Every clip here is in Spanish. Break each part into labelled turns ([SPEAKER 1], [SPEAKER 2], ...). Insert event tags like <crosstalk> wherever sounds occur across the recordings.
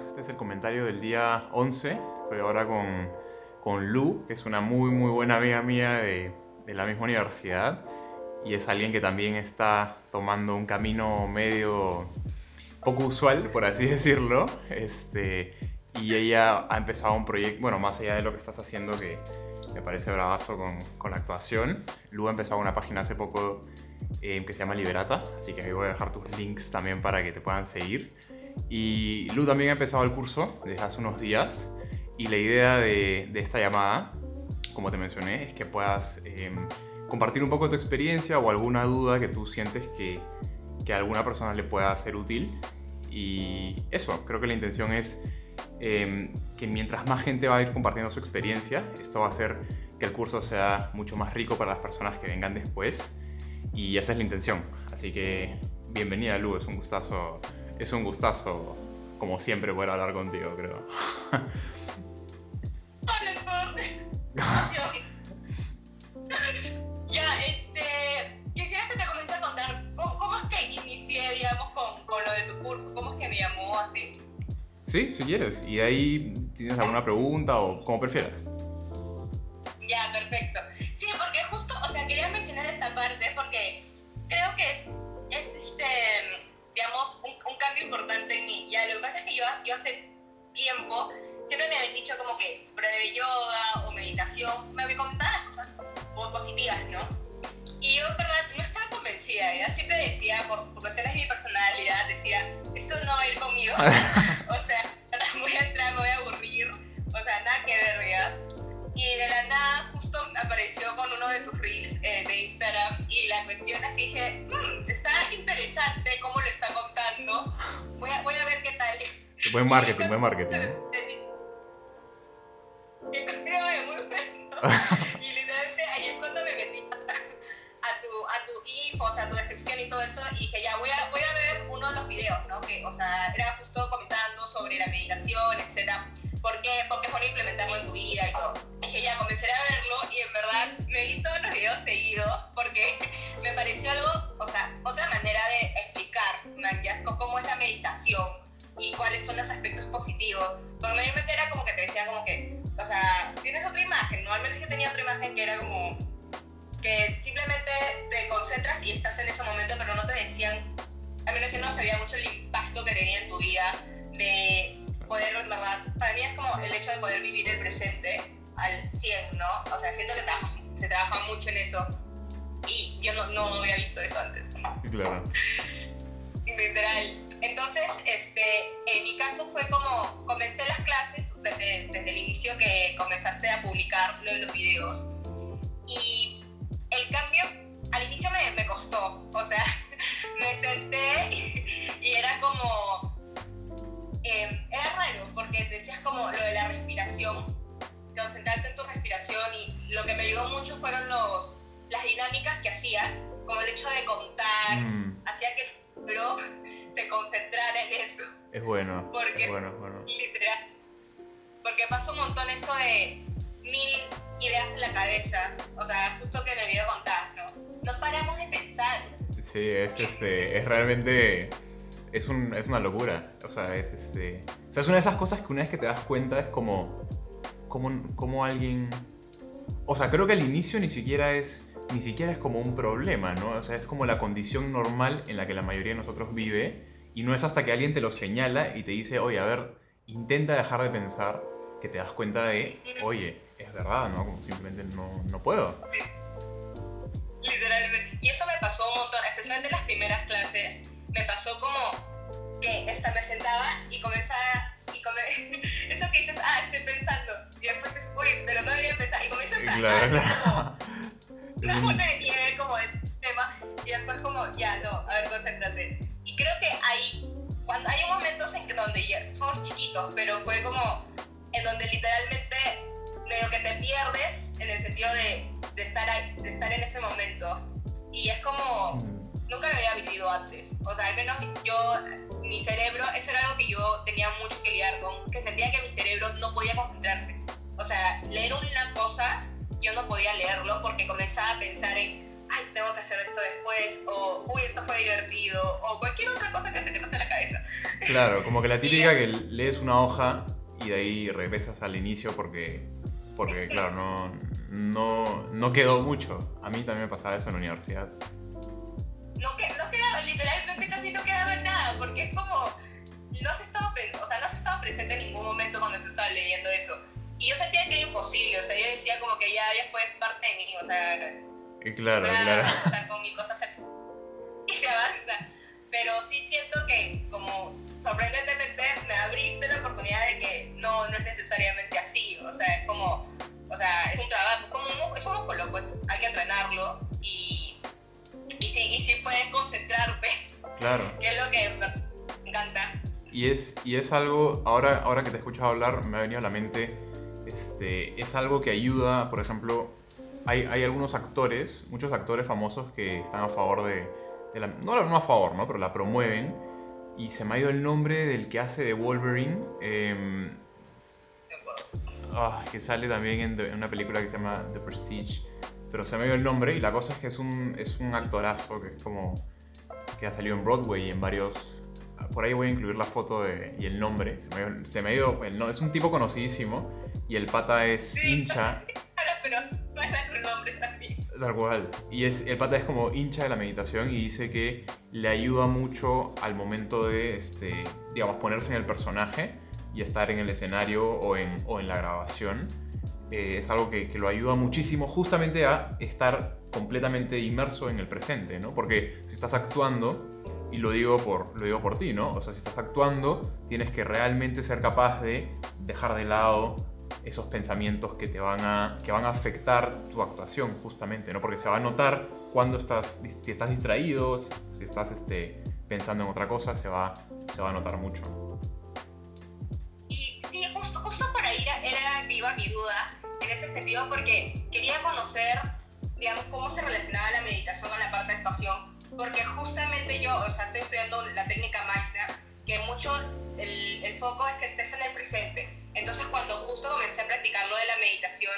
[SPEAKER 1] este es el comentario del día 11. Estoy ahora con, con Lu, que es una muy, muy buena amiga mía de, de la misma universidad y es alguien que también está tomando un camino medio poco usual, por así <laughs> decirlo. Este, y ella ha empezado un proyecto, bueno, más allá de lo que estás haciendo, que me parece bravazo con, con la actuación. Lu ha empezado una página hace poco eh, que se llama Liberata, así que ahí voy a dejar tus links también para que te puedan seguir. Y Lu también ha empezado el curso desde hace unos días y la idea de, de esta llamada, como te mencioné, es que puedas eh, compartir un poco tu experiencia o alguna duda que tú sientes que, que a alguna persona le pueda ser útil. Y eso, creo que la intención es eh, que mientras más gente va a ir compartiendo su experiencia, esto va a hacer que el curso sea mucho más rico para las personas que vengan después. Y esa es la intención. Así que bienvenida, Lu, es un gustazo, es un gustazo, como siempre, poder hablar contigo, creo.
[SPEAKER 2] Hola, Ya, este, quisiera que te comience a contar cómo, cómo, es que inicié, digamos, con, con, lo de tu curso, cómo es que me llamó así.
[SPEAKER 1] Sí, si quieres. ¿Y de ahí tienes alguna pregunta o como prefieras?
[SPEAKER 2] Yo, hace tiempo siempre me habían dicho como que pruebe yoga o meditación, me habían comentado las cosas positivas, ¿no? Y yo, en verdad, no estaba convencida, ¿ya? Siempre decía, por, por, cuestiones de mi personalidad, decía, esto no va a ir conmigo. <laughs> o sea, voy a entrar, me voy a aburrir. O sea, nada que ver, ¿ya? Y de la nada, justo apareció con uno de tus reels eh, de Instagram. Y la cuestión es que dije, mmm, está interesante cómo lo está contando. Voy a, voy a ver qué tal.
[SPEAKER 1] Buen marketing, buen marketing.
[SPEAKER 2] Bueno. y literalmente ahí es cuando me metí a tu, a tu info, o sea, a tu descripción y todo eso, y dije, ya, voy a, voy a ver uno de los videos, ¿no? Que, o sea, era justo comentando sobre la meditación, etcétera. ¿Por qué? Porque es bueno implementarlo en tu vida y todo. Dije, ya, comenzaré a verlo y en verdad me vi todos los videos seguidos porque me pareció algo, o sea, otra manera de explicar, ¿no? cómo es la meditación y cuáles son los aspectos positivos. Porque mayormente era como que te decían como que, o sea, tienes otra imagen, ¿no? Al menos yo tenía otra imagen que era como que simplemente te concentras y estás en ese momento, pero no te decían, al menos que no sabía mucho el impacto que tenía en tu vida de poder, en verdad, para mí es como el hecho de poder vivir el presente al 100, ¿no? O sea, siento que trabaja, se trabaja mucho en eso y yo no, no había visto eso antes.
[SPEAKER 1] Claro.
[SPEAKER 2] Literal. Entonces, este, en mi caso fue como, comencé las clases desde, desde el inicio que comenzaste a publicar los videos. Y el cambio al inicio me, me costó, o sea, <laughs> me senté y, y era como, eh, era raro porque decías como lo de la respiración, concentrarte en tu respiración y lo que me ayudó mucho fueron los, las dinámicas que hacías, como el hecho de contar, mm. hacía que cerebro se concentrara en eso.
[SPEAKER 1] Es bueno.
[SPEAKER 2] Porque,
[SPEAKER 1] es bueno, es bueno.
[SPEAKER 2] Literal. Porque pasa un montón eso de mil ideas en la cabeza. O sea, justo que en el video contás, ¿no? No paramos de pensar.
[SPEAKER 1] Sí, es este. Es realmente. Es, un, es una locura. O sea, es este. O sea, es una de esas cosas que una vez que te das cuenta es como. Como, como alguien. O sea, creo que al inicio ni siquiera es ni siquiera es como un problema, ¿no? O sea, es como la condición normal en la que la mayoría de nosotros vive y no es hasta que alguien te lo señala y te dice, oye, a ver, intenta dejar de pensar que te das cuenta de, oye, es verdad, ¿no? Como simplemente no, no puedo.
[SPEAKER 2] Literalmente. Y eso me pasó un montón, especialmente en las primeras clases, me pasó como que esta me sentaba y comenzaba y come... <laughs> eso que dices, ah, estoy pensando, y después es, uy, pero no debería pensar, y comienzas a...
[SPEAKER 1] Claro, <laughs> claro <laughs>
[SPEAKER 2] una bola de como el tema y después como, ya, no, a ver, concéntrate. Y creo que ahí, cuando hay momentos en que donde ya, somos chiquitos, pero fue como en donde literalmente medio que te pierdes en el sentido de, de, estar, ahí, de estar en ese momento. Y es como, nunca lo había vivido antes. O sea, al menos yo, mi cerebro, eso era algo que yo tenía mucho que lidiar con, que sentía que mi cerebro no podía concentrarse. O sea, leer una cosa yo no podía leerlo porque comenzaba a pensar en, ay, tengo que hacer esto después, o, uy, esto fue divertido, o cualquier otra cosa que se te pase a la cabeza.
[SPEAKER 1] Claro, como que la <laughs> típica que lees una hoja y de ahí regresas al inicio porque, porque <laughs> claro, no, no, no quedó mucho. A mí también me pasaba eso en la universidad.
[SPEAKER 2] No, que, no quedaba, literalmente casi no quedaba nada, porque es como, no se estaba, o sea, no se estaba presente en ningún momento cuando se estaba leyendo eso. Y yo sentía que era imposible, o sea, yo decía como que ya, ya fue parte de mí, o sea...
[SPEAKER 1] Claro, claro.
[SPEAKER 2] O sea, con mi cosa se, y se avanza. Pero sí siento que como sorprendentemente me abriste la oportunidad de que no, no es necesariamente así, o sea, es como, o sea, es un trabajo, como es un músculo, pues hay que entrenarlo y, y sí, y sí puedes concentrarte.
[SPEAKER 1] Claro. <laughs>
[SPEAKER 2] Que es lo que me encanta.
[SPEAKER 1] Y es, y es algo, ahora, ahora que te he escuchado hablar, me ha venido a la mente, este, es algo que ayuda, por ejemplo, hay, algunos actores, muchos actores famosos que están a favor de, de la, no, a favor, ¿no? Pero la promueven y se me ha ido el nombre del que hace de Wolverine. Oh, que sale también en, en, una película que se llama The Prestige. Pero se me ha ido el nombre y la cosa es que es un, es un actorazo que es como. que ha salido en Broadway y en varios. Por ahí voy a incluir la foto de, y el nombre. Se me, ha ido. El, es un tipo conocidísimo y el pata es
[SPEAKER 2] Sí,
[SPEAKER 1] hincha. <laughs>
[SPEAKER 2] sí, claro, pero también.
[SPEAKER 1] Tal cual. Y es, el pata es como hincha de la meditación y dice que le ayuda mucho al momento de, este, digamos, ponerse en el personaje y estar en el escenario o en, o en la grabación. Eh, es algo que, que, lo ayuda muchísimo justamente a estar completamente inmerso en el presente, ¿no? Porque si estás actuando, y lo digo, por, lo digo por ti, ¿no? O sea, si estás actuando, tienes que realmente ser capaz de dejar de lado esos pensamientos que te van a, que van a afectar tu actuación justamente, ¿no? Porque se va a notar cuando estás, si estás distraído, si estás este, pensando en otra cosa, se va, se va a notar mucho.
[SPEAKER 2] Y sí, justo, justo por ahí era, era que iba mi duda en ese sentido porque quería conocer, digamos, cómo se relacionaba la meditación con la parte de actuación, porque justamente yo, o sea, estoy estudiando la técnica Meissner, que mucho el, el foco es que estés en el presente. Entonces cuando justo comencé a practicar lo de la meditación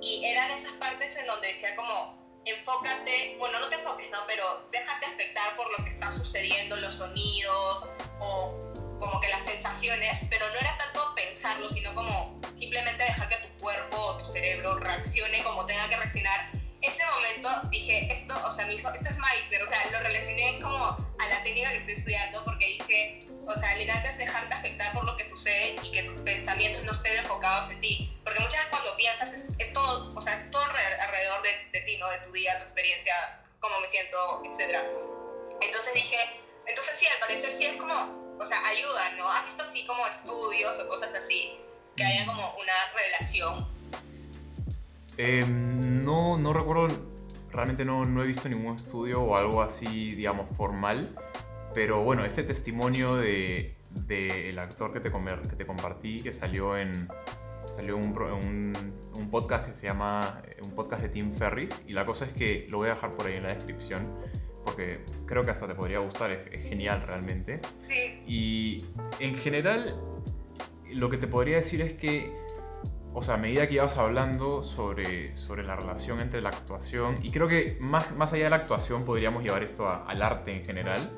[SPEAKER 2] y eran esas partes en donde decía como enfócate, bueno no te enfoques, ¿no? Pero déjate afectar por lo que está sucediendo, los sonidos o como que las sensaciones, pero no era tanto pensarlo, sino como simplemente dejar que tu cuerpo o tu cerebro reaccione como tenga que reaccionar. Ese momento dije, esto, o sea, me hizo, esto es Meissner, o sea, lo relacioné como a la técnica que estoy estudiando porque dije, o sea, literalmente es dejarte afectar por lo que sucede y que tus pensamientos no estén enfocados en ti. Porque muchas veces cuando piensas, es, es todo, o sea, es todo alrededor de, de, ti, ¿no? De tu día, tu experiencia, cómo me siento, etc. Entonces dije, entonces sí, al parecer sí es como, o sea, ayuda, ¿no? ¿Has visto así como estudios o cosas así que haya como una relación?
[SPEAKER 1] Eh, no, no recuerdo, realmente no, no he visto ningún estudio o algo así, digamos, formal. Pero bueno, este testimonio del de, de actor que te, que te compartí, que salió en salió un, un, un, podcast que se llama un podcast de Tim Ferris y la cosa es que lo voy a dejar por ahí en la descripción porque creo que hasta te podría gustar, es, es genial realmente.
[SPEAKER 2] Sí.
[SPEAKER 1] Y en general lo que te podría decir es que, o sea, a medida que ibas hablando sobre, sobre la relación entre la actuación, y creo que más, más allá de la actuación podríamos llevar esto al arte en general,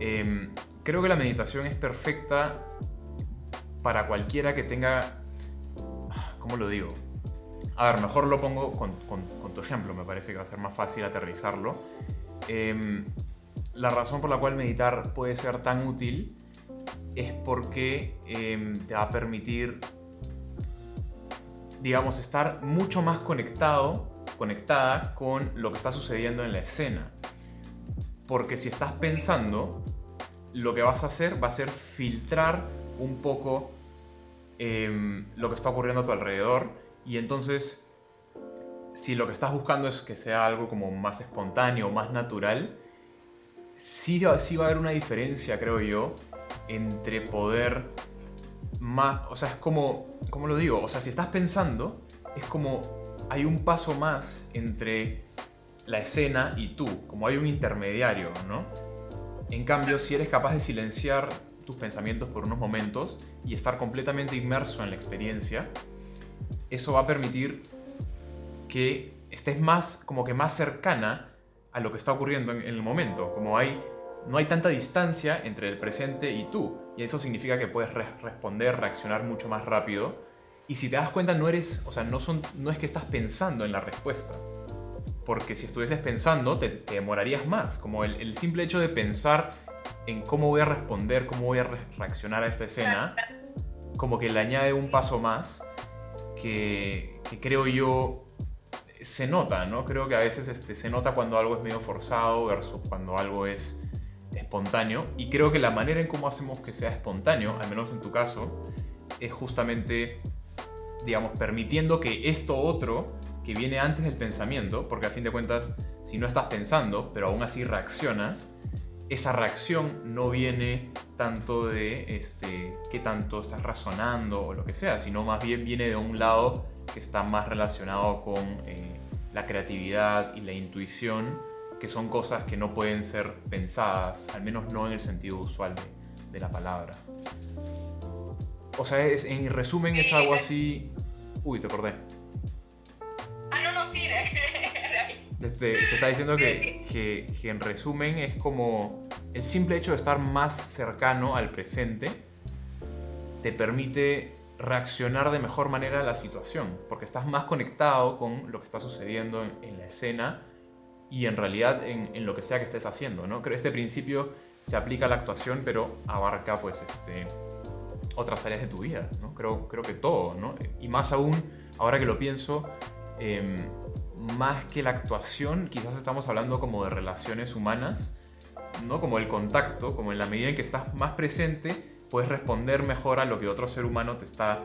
[SPEAKER 1] eh, creo que la meditación es perfecta para cualquiera que tenga... ¿Cómo lo digo? A ver, mejor lo pongo con, con, tu ejemplo, me parece que va a ser más fácil aterrizarlo. Eh, la razón por la cual meditar puede ser tan útil es porque eh, te va a permitir, digamos, estar mucho más conectado, conectada con lo que está sucediendo en la escena. Porque si estás pensando, lo que vas a hacer va a ser filtrar un poco eh, lo que está ocurriendo a tu alrededor y entonces si lo que estás buscando es que sea algo como más espontáneo, más natural, sí, sí va a haber una diferencia, creo yo, entre poder o sea, es como, ¿cómo lo digo? O sea, si estás pensando, es como hay un paso más entre la escena y tú, como hay un intermediario, ¿no? En cambio, si eres capaz de silenciar tus pensamientos por unos momentos y estar completamente inmerso en la experiencia, eso va a permitir que estés más, como que más cercana a lo que está ocurriendo en, en el momento. Como hay, no hay tanta distancia entre el presente y tú. Y eso significa que puedes responder, reaccionar mucho más rápido. Y si te das cuenta, no eres, o sea, no, son, no es que estás pensando en la respuesta. Porque si estuvieses pensando, te, demorarías más. Como el, simple hecho de pensar en cómo voy a responder, cómo voy a reaccionar a esta escena, como que le añade un paso más que, que creo yo se nota, ¿no? Creo que a veces este, se nota cuando algo es medio forzado versus cuando algo es espontáneo. Y creo que la manera en cómo hacemos que sea espontáneo, al menos en tu caso, es justamente, digamos, permitiendo que esto otro que viene antes del pensamiento, porque a fin de cuentas, si no estás pensando, pero aún así reaccionas, esa reacción no viene tanto de este, qué tanto estás razonando o lo que sea, sino más bien viene de un lado que está más relacionado con eh, la creatividad y la intuición, que son cosas que no pueden ser pensadas, al menos no en el sentido usual de, la palabra. O sea, es, en resumen es algo así... Uy, te acordé.
[SPEAKER 2] Ah, no, no, sí. <laughs>
[SPEAKER 1] te, te está diciendo que, que, que en resumen es como el simple hecho de estar más cercano al presente te permite reaccionar de mejor manera a la situación, porque estás más conectado con lo que está sucediendo en, la escena y en realidad en, lo que sea que estés haciendo. ¿no? Este principio se aplica a la actuación, pero abarca pues, este, otras áreas de tu vida. ¿no? Creo, creo que todo. ¿no? Y más aún, ahora que lo pienso, em, más que la actuación, quizás estamos hablando como de relaciones humanas, ¿no? como el contacto, como en la medida en que estás más presente, puedes responder mejor a lo que otro ser humano te está,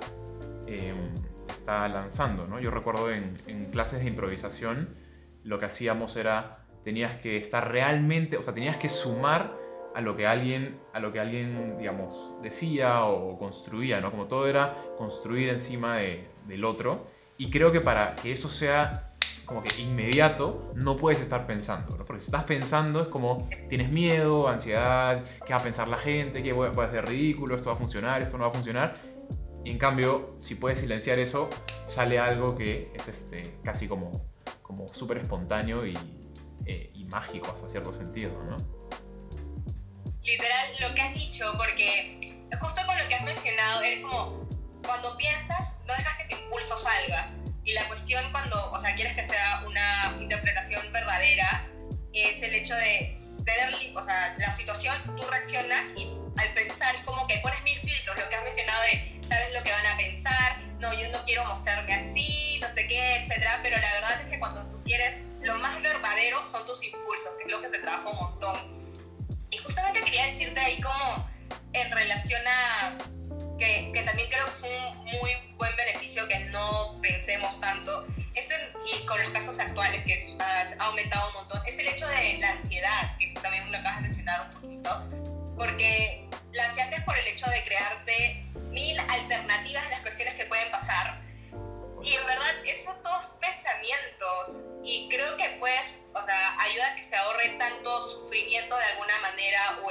[SPEAKER 1] em, está lanzando. ¿no? Yo recuerdo en, clases de improvisación lo que hacíamos era, tenías que estar realmente, o sea, tenías que sumar a lo que alguien, a lo que alguien digamos, decía o construía, ¿no? Como todo era construir encima del otro. Y creo que para que eso sea como que inmediato, no puedes estar pensando, ¿no? Porque si estás pensando es como tienes miedo, ansiedad, qué va a pensar la gente, qué voy a hacer ridículo, esto va a funcionar, esto no va a funcionar. En cambio, si puedes silenciar eso, sale algo que es este, casi como, como súper espontáneo y, eh, y mágico hasta cierto sentido, ¿no?
[SPEAKER 2] Literal, lo que has dicho, porque justo con lo que has mencionado, es como cuando piensas, no dejas que tu impulso salga y la cuestión cuando, o sea, quieres que sea una interpretación verdadera, es el hecho de tener, o sea, la situación, tú reaccionas y al pensar como que pones mil filtros, lo que has mencionado de, sabes lo que van a pensar, no, yo no quiero mostrarme así, no sé qué, etcétera, pero la verdad es que cuando tú quieres, lo más verdadero son tus impulsos, que es lo que se trabaja un montón. Y justamente quería decirte ahí como en relación a que, que, también creo que es un muy buen beneficio que no pensemos tanto, es y con los casos actuales que ha aumentado un montón, es el hecho de la ansiedad, que también lo acabas de mencionar un poquito, porque la ansiedad es por el hecho de crearte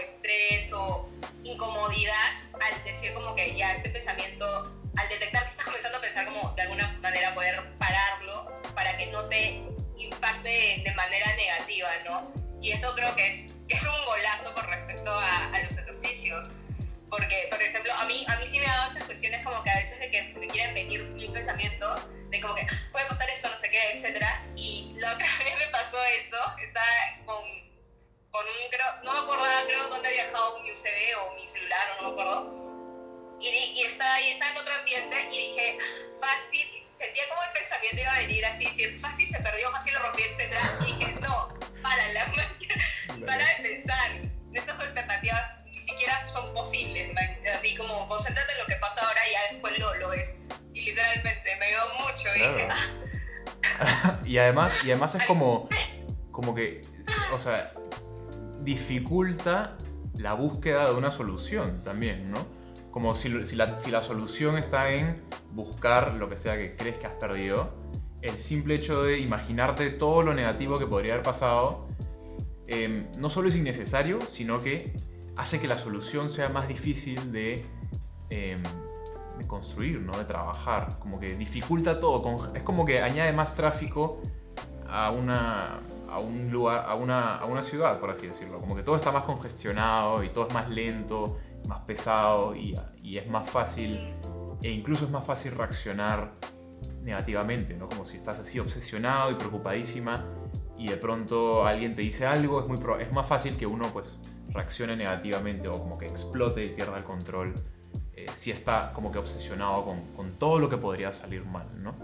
[SPEAKER 2] estrés, o incomodidad al decir como que ya este pensamiento, al detectar que estás comenzando a pensar como de alguna manera poder pararlo para que no te impacte de manera negativa, ¿no? Y eso creo que es, es un golazo con respecto a, a, los ejercicios. Porque, por ejemplo, a mí, a mí sí me ha dado estas cuestiones como que a veces de que se me quieren venir mil pensamientos, de como que puede pasar eso, no sé qué, etcétera. Y la otra <laughs> vez me pasó eso, estaba con con un, creo, no me acuerdo, creo dónde había dejado mi USB o mi celular, o no me acuerdo. Y, y estaba ahí, estaba en otro ambiente y dije, fácil, sentía como el pensamiento iba a venir así, si fácil se perdió, fácil lo rompí, etc. Y dije, no, para, la, <laughs> para de pensar, estas alternativas ni siquiera son posibles, así como concéntrate en lo que pasa ahora y ya después lo, lo ves. Y literalmente me ayudó mucho y dije,
[SPEAKER 1] ah". <laughs> y además, y además es como, como que, o sea, dificulta la búsqueda de una solución también, ¿no? Como si, la, solución está en buscar lo que sea que crees que has perdido, el simple hecho de imaginarte todo lo negativo que podría haber pasado, em, no solo es innecesario, sino que hace que la solución sea más difícil de, em, de construir, ¿no? de trabajar. Como que dificulta todo. Es como que añade más tráfico a una, a un lugar, a una, a una ciudad, por así decirlo. Como que todo está más congestionado y todo es más lento, más pesado y, y es más fácil, e incluso es más fácil reaccionar negativamente, ¿no? Como si estás así obsesionado y preocupadísima y de pronto alguien te dice algo, es, muy es más fácil que uno pues reaccione negativamente o como que explote y pierda el control eh, si está como que obsesionado con, con, todo lo que podría salir mal, ¿no?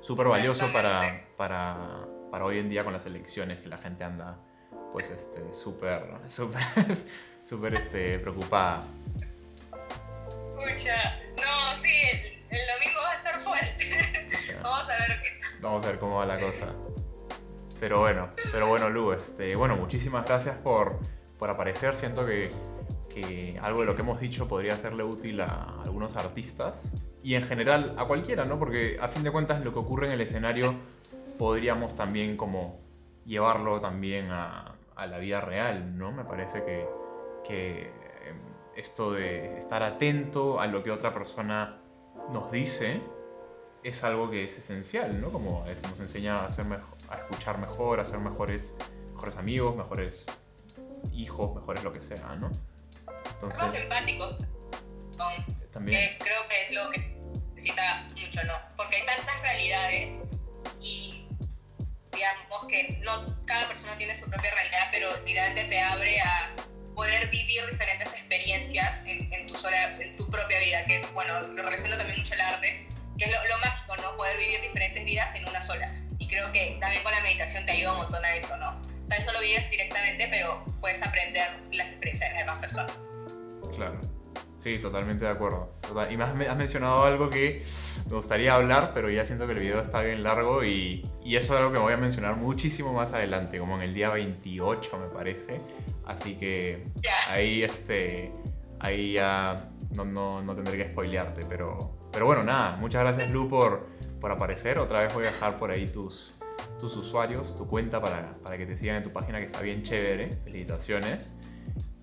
[SPEAKER 1] Súper valioso para, para, para, hoy en día con las elecciones que la gente anda pues este súper súper <laughs> súper este preocupada.
[SPEAKER 2] Escucha, no, sí, el, domingo va a estar fuerte. <laughs> Vamos a ver qué tal.
[SPEAKER 1] Vamos a ver cómo va la cosa. Pero bueno, pero bueno, Lu, este, bueno, muchísimas gracias por, por aparecer. Siento que, que, algo de lo que hemos dicho podría serle útil a algunos artistas y en general a cualquiera, ¿no? Porque a fin de cuentas lo que ocurre en el escenario podríamos también como llevarlo también a, a la vida real, ¿no? Me parece que, que em, esto de estar atento a lo que otra persona nos dice es algo que es esencial, ¿no? Como eso nos enseña a, ser a escuchar mejor, a ser mejores, mejores amigos, mejores hijos, mejores lo que sea, ¿no?
[SPEAKER 2] Entonces, más empáticos. también. Que creo que es lo que necesita mucho, ¿no? Porque hay tantas realidades y digamos que no cada persona tiene su propia realidad, pero evidentemente te abre a poder vivir diferentes experiencias en, en, tu, sola, en tu propia vida, que bueno, lo relaciona también mucho el arte que es lo, mágico, ¿no? Poder vivir diferentes vidas en una sola. Y creo que también con la meditación te ayuda un montón a eso, ¿no? Tal vez no lo vives directamente, pero puedes aprender las experiencias de las demás personas.
[SPEAKER 1] Claro. Sí, totalmente de acuerdo. Y me has, mencionado algo que me gustaría hablar, pero ya siento que el video está bien largo y, y, eso es algo que voy a mencionar muchísimo más adelante, como en el día 28 me parece. Así que ahí, este, ahí ya no, no, no tendré que spoilearte, pero, pero bueno, nada, muchas gracias Lu por, por aparecer. Otra vez voy a dejar por ahí tus, tus usuarios, tu cuenta para, para, que te sigan en tu página que está bien chévere. Felicitaciones.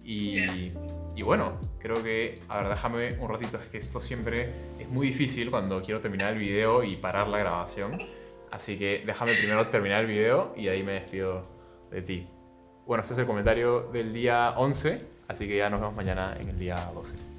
[SPEAKER 1] Y, y, bueno, creo que, a ver, déjame un ratito, es que esto siempre es muy difícil cuando quiero terminar el video y parar la grabación. Así que déjame primero terminar el video y ahí me despido de ti. Bueno, este es el comentario del día 11, así que ya nos vemos mañana en el día 12.